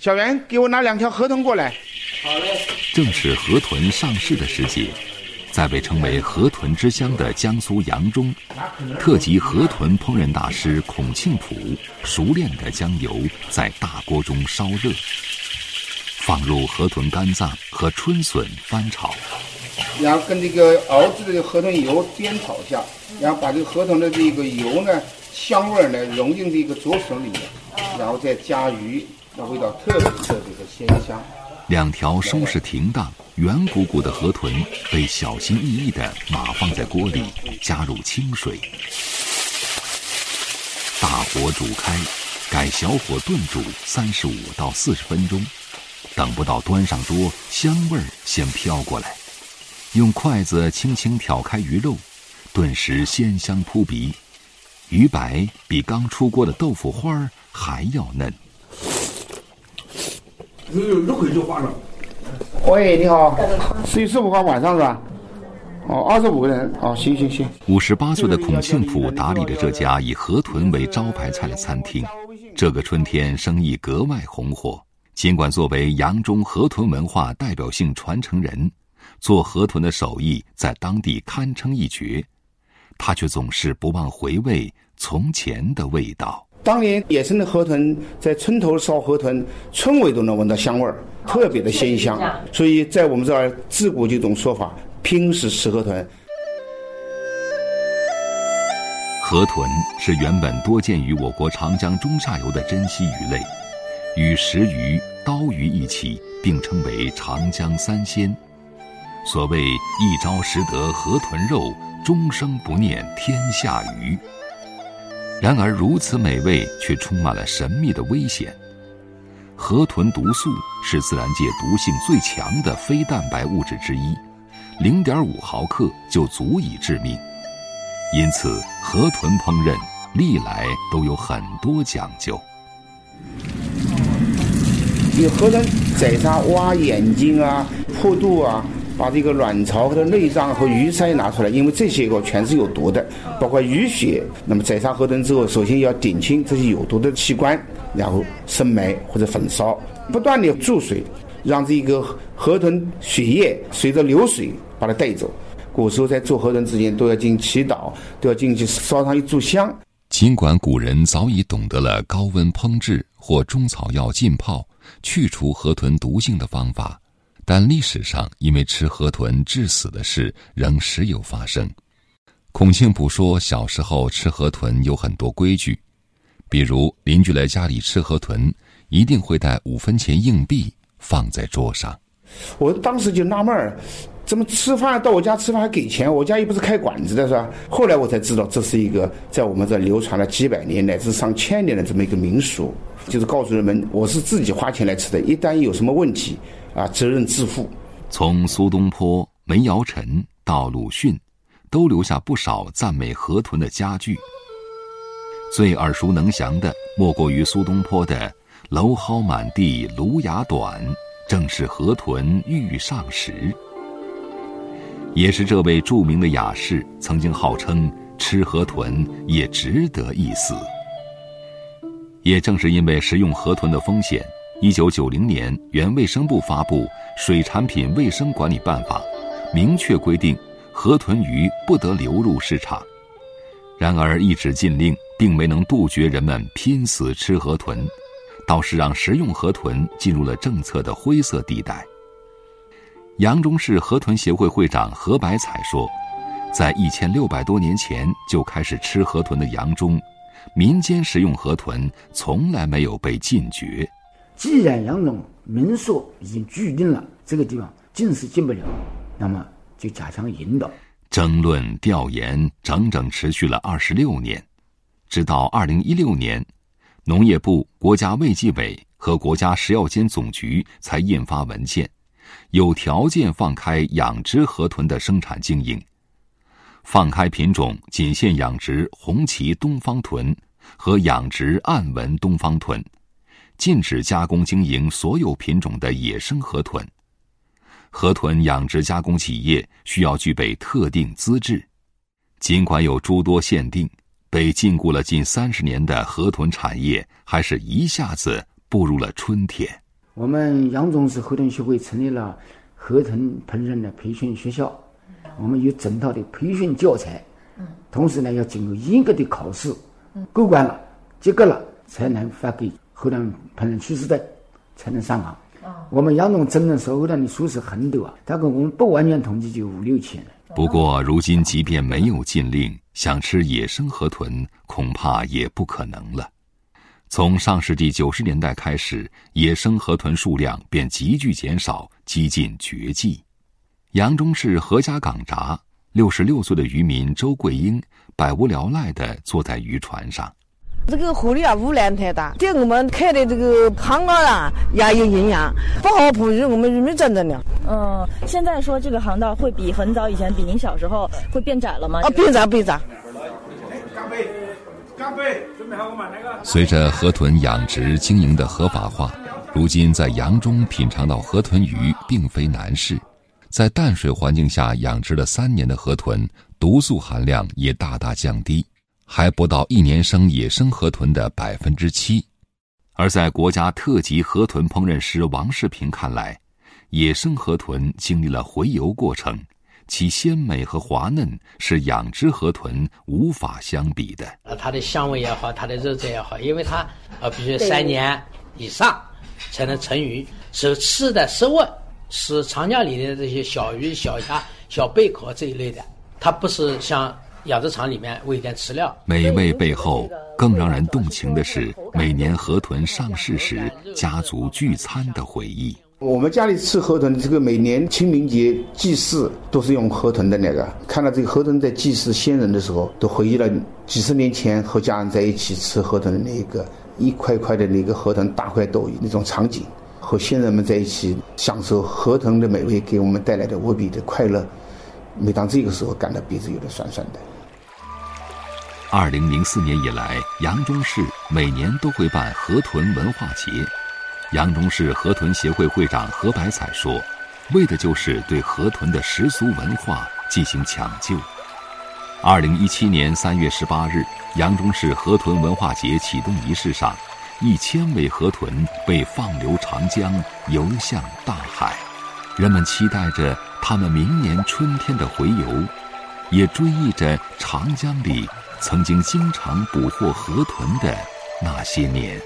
小袁，给我拿两条河豚过来。好嘞。正是河豚上市的时节，在被称为“河豚之乡”的江苏扬中，特级河豚烹饪大师孔庆普熟练地将油在大锅中烧热，放入河豚肝脏和春笋翻炒，然后跟这个熬制的河豚油煸炒一下，然后把这个河豚的这个油呢香味呢融进这个竹笋里面，然后再加鱼，那味道特别特别的鲜香。两条收拾停当、圆鼓鼓的河豚被小心翼翼地码放在锅里，加入清水，大火煮开，改小火炖煮三十五到四十分钟。等不到端上桌，香味儿先飘过来，用筷子轻轻挑开鱼肉，顿时鲜香扑鼻，鱼白比刚出锅的豆腐花还要嫩。一会就化了。喂，你好，十月十五号晚上是吧？哦，二十五个人。哦，行行行。五十八岁的孔庆普打理着这家以河豚为招牌菜的餐厅，这个春天生意格外红火。尽管作为扬中河豚文化代表性传承人，做河豚的手艺在当地堪称一绝，他却总是不忘回味从前的味道。当年野生的河豚在村头烧河豚，村尾都能闻到香味儿，特别的鲜香。所以在我们这儿自古就一种说法：拼死吃河豚。河豚是原本多见于我国长江中下游的珍稀鱼类，与石鱼、刀鱼一起并称为长江三鲜。所谓“一朝食得河豚肉，终生不念天下鱼”。然而，如此美味却充满了神秘的危险。河豚毒素是自然界毒性最强的非蛋白物质之一，零点五毫克就足以致命。因此，河豚烹饪历来都有很多讲究。有河豚宰杀，挖眼睛啊，破肚啊。把这个卵巢和内脏和鱼鳃拿出来，因为这些个全是有毒的，包括鱼血。那么宰杀河豚之后，首先要顶清这些有毒的器官，然后生埋或者焚烧，不断的注水，让这个河豚血液随着流水把它带走。古时候在做河豚之前都要进行祈祷，都要进去烧上一炷香。尽管古人早已懂得了高温烹制或中草药浸泡去除河豚毒性的方法。但历史上因为吃河豚致死的事仍时有发生。孔庆普说，小时候吃河豚有很多规矩，比如邻居来家里吃河豚，一定会带五分钱硬币放在桌上。我当时就纳闷儿，怎么吃饭到我家吃饭还给钱？我家又不是开馆子的，是吧？后来我才知道，这是一个在我们这流传了几百年乃至上千年的这么一个民俗，就是告诉人们，我是自己花钱来吃的，一旦有什么问题。啊，责任自负。从苏东坡、梅尧臣到鲁迅，都留下不少赞美河豚的佳句。最耳熟能详的，莫过于苏东坡的“蒌蒿满地芦芽短，正是河豚欲上时”。也是这位著名的雅士曾经号称吃河豚也值得一死。也正是因为食用河豚的风险。一九九零年，原卫生部发布《水产品卫生管理办法》，明确规定河豚鱼不得流入市场。然而，一纸禁令并没能杜绝人们拼死吃河豚，倒是让食用河豚进入了政策的灰色地带。扬中市河豚协会会长何百彩说：“在一千六百多年前就开始吃河豚的扬中，民间食用河豚从来没有被禁绝。”既然杨总明说已经注定了这个地方进是进不了，那么就加强引导。争论调研整整持续了二十六年，直到二零一六年，农业部、国家卫计委和国家食药监总局才印发文件，有条件放开养殖河豚的生产经营，放开品种仅限养殖红旗东方豚和养殖暗纹东方豚。禁止加工经营所有品种的野生河豚。河豚养殖加工企业需要具备特定资质。尽管有诸多限定，被禁锢了近三十年的河豚产业，还是一下子步入了春天。我们扬州市河豚协会成立了河豚烹饪的培训学校，我们有整套的培训教材，同时呢要经过严格的考试，过关了、及格了，才能发给河豚烹饪厨师的，才能上岗。我们杨总真正烧河豚的厨师很多啊，大概我们不完全统计就五六千。不过，如今即便没有禁令，想吃野生河豚恐怕也不可能了。从上世纪九十年代开始，野生河豚数量便急剧减少，几近绝迹。扬中市何家港闸，六十六岁的渔民周桂英百无聊赖地坐在渔船上。这个河里啊，污染太大，对我们开的这个航道啊也有影响，不好哺育我们渔民真的了。嗯，现在说这个航道会比很早以前，比您小时候会变窄了吗？啊，变窄变窄。干杯！干杯！准备好我们那个。随着河豚养殖经营的合法化，如今在扬中品尝到河豚鱼并非难事。在淡水环境下养殖了三年的河豚，毒素含量也大大降低。还不到一年生野生河豚的百分之七，而在国家特级河豚烹饪师王世平看来，野生河豚经历了回游过程，其鲜美和滑嫩是养殖河豚无法相比的。呃，它的香味也好，它的肉质也好，因为它呃必须三年以上才能成鱼，是吃的食物是长江里的这些小鱼、小虾、小贝壳这一类的，它不是像。养殖场里面喂点饲料，美味背后更让人动情的是每年河豚上市时家族聚餐的回忆。我们家里吃河豚，这个每年清明节祭祀都是用河豚的那个。看到这个河豚在祭祀先人的时候，都回忆了几十年前和家人在一起吃河豚的那个一块块的那个河豚大块豆那种场景，和先人们在一起享受河豚的美味给我们带来的无比的快乐。每当这个时候，感到鼻子有点酸酸的。二零零四年以来，扬中市每年都会办河豚文化节。扬中市河豚协会会长何百彩说：“为的就是对河豚的习俗文化进行抢救。”二零一七年三月十八日，扬中市河豚文化节启动仪式上，一千尾河豚被放流长江，游向大海。人们期待着他们明年春天的回游，也追忆着长江里。曾经经常捕获河豚的那些年。